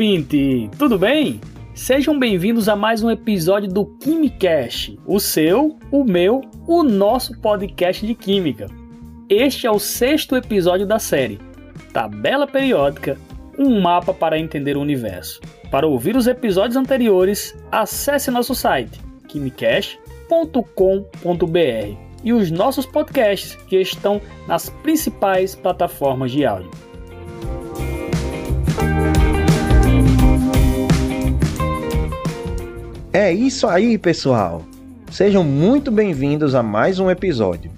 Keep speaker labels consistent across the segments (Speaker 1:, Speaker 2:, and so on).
Speaker 1: ouvinte! Tudo bem? Sejam bem-vindos a mais um episódio do Quimicast, o seu, o meu, o nosso podcast de Química. Este é o sexto episódio da série Tabela Periódica um mapa para entender o universo. Para ouvir os episódios anteriores, acesse nosso site quimicast.com.br e os nossos podcasts que estão nas principais plataformas de áudio.
Speaker 2: É isso aí, pessoal! Sejam muito bem-vindos a mais um episódio.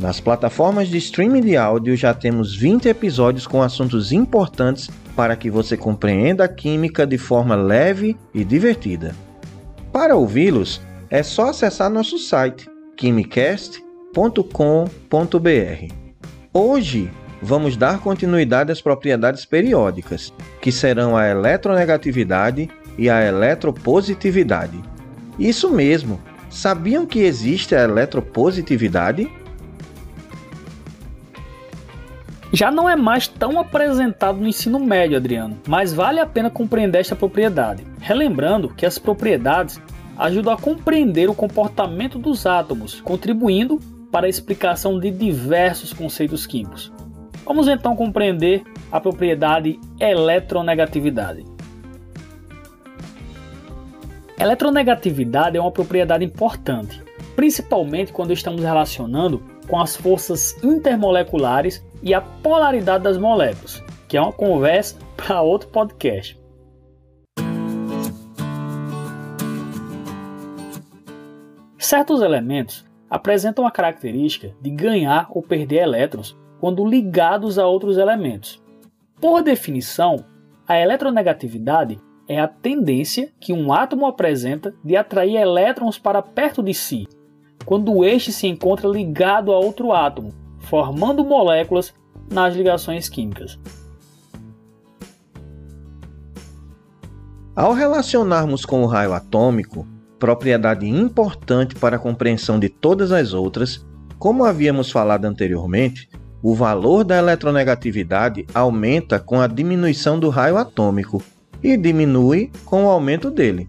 Speaker 2: Nas plataformas de streaming de áudio já temos 20 episódios com assuntos importantes para que você compreenda a química de forma leve e divertida. Para ouvi-los, é só acessar nosso site quimicast.com.br. Hoje vamos dar continuidade às propriedades periódicas, que serão a eletronegatividade e a eletropositividade. Isso mesmo! Sabiam que existe a eletropositividade?
Speaker 1: Já não é mais tão apresentado no ensino médio, Adriano, mas vale a pena compreender esta propriedade. Relembrando que as propriedades ajudam a compreender o comportamento dos átomos, contribuindo para a explicação de diversos conceitos químicos. Vamos então compreender a propriedade eletronegatividade. Eletronegatividade é uma propriedade importante, principalmente quando estamos relacionando com as forças intermoleculares e a polaridade das moléculas, que é uma conversa para outro podcast. Certos elementos apresentam a característica de ganhar ou perder elétrons quando ligados a outros elementos. Por definição, a eletronegatividade é a tendência que um átomo apresenta de atrair elétrons para perto de si, quando este se encontra ligado a outro átomo, formando moléculas nas ligações químicas.
Speaker 2: Ao relacionarmos com o raio atômico, propriedade importante para a compreensão de todas as outras, como havíamos falado anteriormente, o valor da eletronegatividade aumenta com a diminuição do raio atômico e diminui com o aumento dele.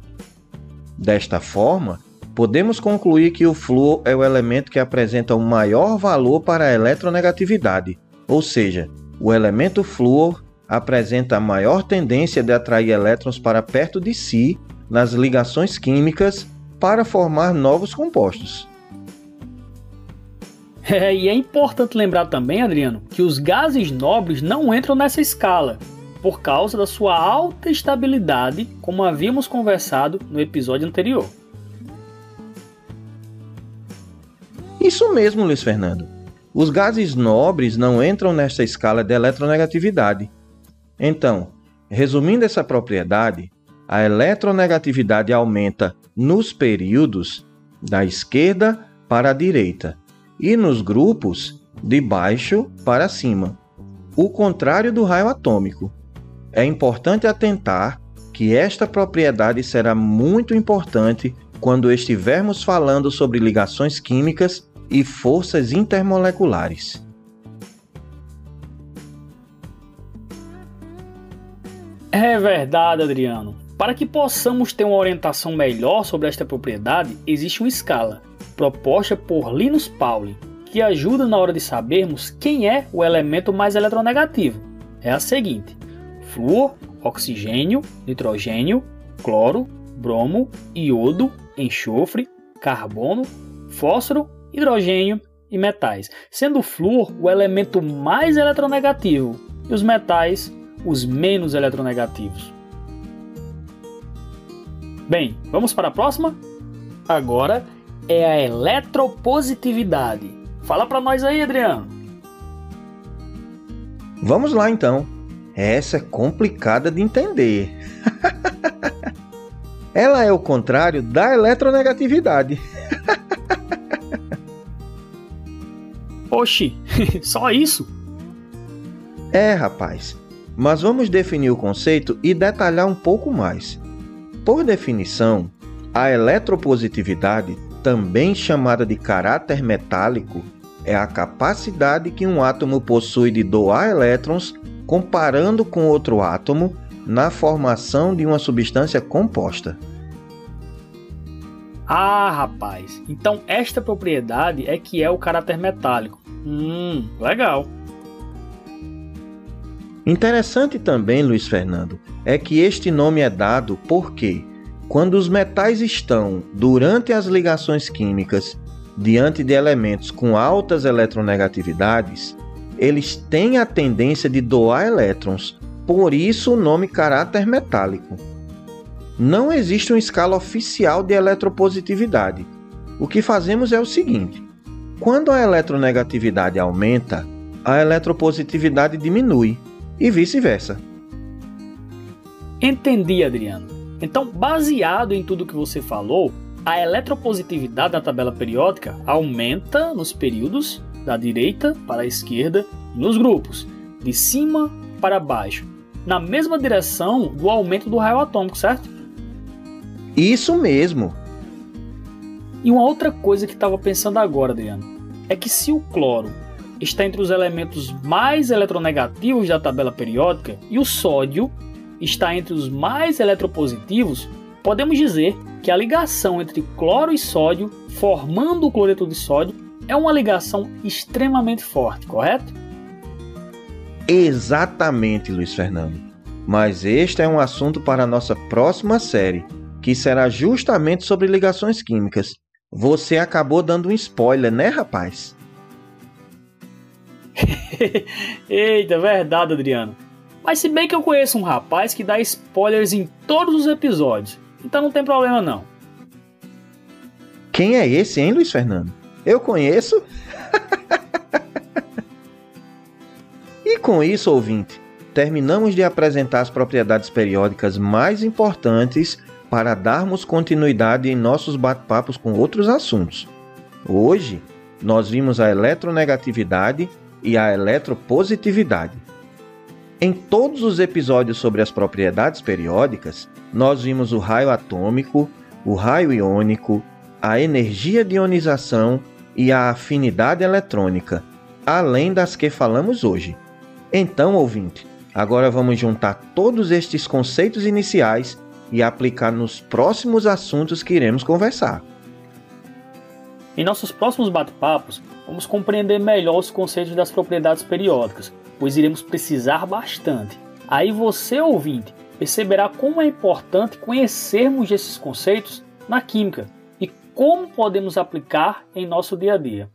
Speaker 2: Desta forma, podemos concluir que o flúor é o elemento que apresenta o maior valor para a eletronegatividade, ou seja, o elemento flúor apresenta a maior tendência de atrair elétrons para perto de si nas ligações químicas para formar novos compostos.
Speaker 1: É, e é importante lembrar também, Adriano, que os gases nobres não entram nessa escala, por causa da sua alta estabilidade, como havíamos conversado no episódio anterior.
Speaker 2: Isso mesmo, Luiz Fernando. Os gases nobres não entram nesta escala de eletronegatividade. Então, resumindo essa propriedade, a eletronegatividade aumenta nos períodos da esquerda para a direita e nos grupos de baixo para cima, o contrário do raio atômico. É importante atentar que esta propriedade será muito importante quando estivermos falando sobre ligações químicas e forças intermoleculares.
Speaker 1: É verdade, Adriano. Para que possamos ter uma orientação melhor sobre esta propriedade, existe uma escala, proposta por Linus Pauling, que ajuda na hora de sabermos quem é o elemento mais eletronegativo. É a seguinte: flúor, oxigênio, nitrogênio, cloro, bromo, iodo, enxofre, carbono, fósforo, hidrogênio e metais, sendo o flúor o elemento mais eletronegativo e os metais os menos eletronegativos. Bem, vamos para a próxima? Agora é a eletropositividade. Fala para nós aí, Adriano.
Speaker 2: Vamos lá então. Essa é complicada de entender. Ela é o contrário da eletronegatividade.
Speaker 1: Oxi, só isso?
Speaker 2: É, rapaz. Mas vamos definir o conceito e detalhar um pouco mais. Por definição, a eletropositividade, também chamada de caráter metálico, é a capacidade que um átomo possui de doar elétrons comparando com outro átomo na formação de uma substância composta.
Speaker 1: Ah, rapaz. Então esta propriedade é que é o caráter metálico. Hum, legal.
Speaker 2: Interessante também, Luiz Fernando, é que este nome é dado porque, quando os metais estão, durante as ligações químicas, diante de elementos com altas eletronegatividades, eles têm a tendência de doar elétrons, por isso o nome caráter metálico. Não existe uma escala oficial de eletropositividade. O que fazemos é o seguinte: quando a eletronegatividade aumenta, a eletropositividade diminui e vice-versa.
Speaker 1: Entendi, Adriano. Então, baseado em tudo que você falou, a eletropositividade da tabela periódica aumenta nos períodos da direita para a esquerda e nos grupos, de cima para baixo, na mesma direção do aumento do raio atômico, certo?
Speaker 2: Isso mesmo.
Speaker 1: E uma outra coisa que estava pensando agora, Adriano, é que se o cloro está entre os elementos mais eletronegativos da tabela periódica e o sódio está entre os mais eletropositivos, podemos dizer que a ligação entre cloro e sódio, formando o cloreto de sódio, é uma ligação extremamente forte, correto?
Speaker 2: Exatamente, Luiz Fernando. Mas este é um assunto para a nossa próxima série, que será justamente sobre ligações químicas. Você acabou dando um spoiler, né, rapaz?
Speaker 1: Eita, verdade, Adriano. Mas se bem que eu conheço um rapaz que dá spoilers em todos os episódios, então não tem problema não.
Speaker 2: Quem é esse, hein, Luiz Fernando? Eu conheço? e com isso, ouvinte, terminamos de apresentar as propriedades periódicas mais importantes para darmos continuidade em nossos bate-papos com outros assuntos. Hoje, nós vimos a eletronegatividade e a eletropositividade. Em todos os episódios sobre as propriedades periódicas, nós vimos o raio atômico, o raio iônico, a energia de ionização e a afinidade eletrônica, além das que falamos hoje. Então, ouvinte, agora vamos juntar todos estes conceitos iniciais e aplicar nos próximos assuntos que iremos conversar.
Speaker 1: Em nossos próximos bate-papos, vamos compreender melhor os conceitos das propriedades periódicas, pois iremos precisar bastante. Aí você, ouvinte, perceberá como é importante conhecermos esses conceitos na química como podemos aplicar em nosso dia a dia.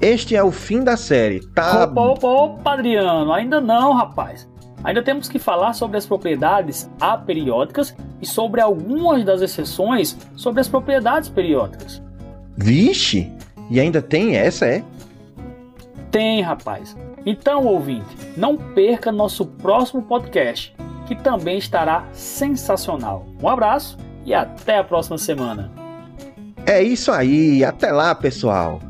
Speaker 2: Este é o fim da série, tá?
Speaker 1: Opa, opa, opa, Adriano, ainda não, rapaz. Ainda temos que falar sobre as propriedades aperiódicas e sobre algumas das exceções sobre as propriedades periódicas.
Speaker 2: Vixe! E ainda tem essa, é?
Speaker 1: Tem, rapaz. Então, ouvinte, não perca nosso próximo podcast, que também estará sensacional. Um abraço e até a próxima semana.
Speaker 2: É isso aí, até lá, pessoal.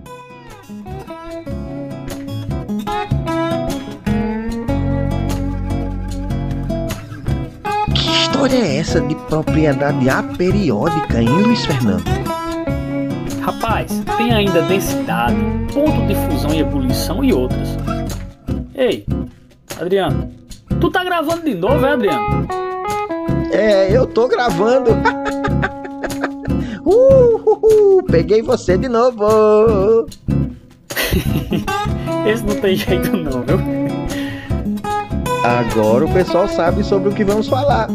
Speaker 2: história é essa de propriedade aperiódica, hein, Luiz Fernando?
Speaker 1: Rapaz, tem ainda densidade, ponto de fusão e ebulição e outras. Ei, Adriano, tu tá gravando de novo, é, Adriano?
Speaker 2: É, eu tô gravando. uh, peguei você de novo.
Speaker 1: Esse não tem jeito não, viu?
Speaker 2: Agora o pessoal sabe sobre o que vamos falar.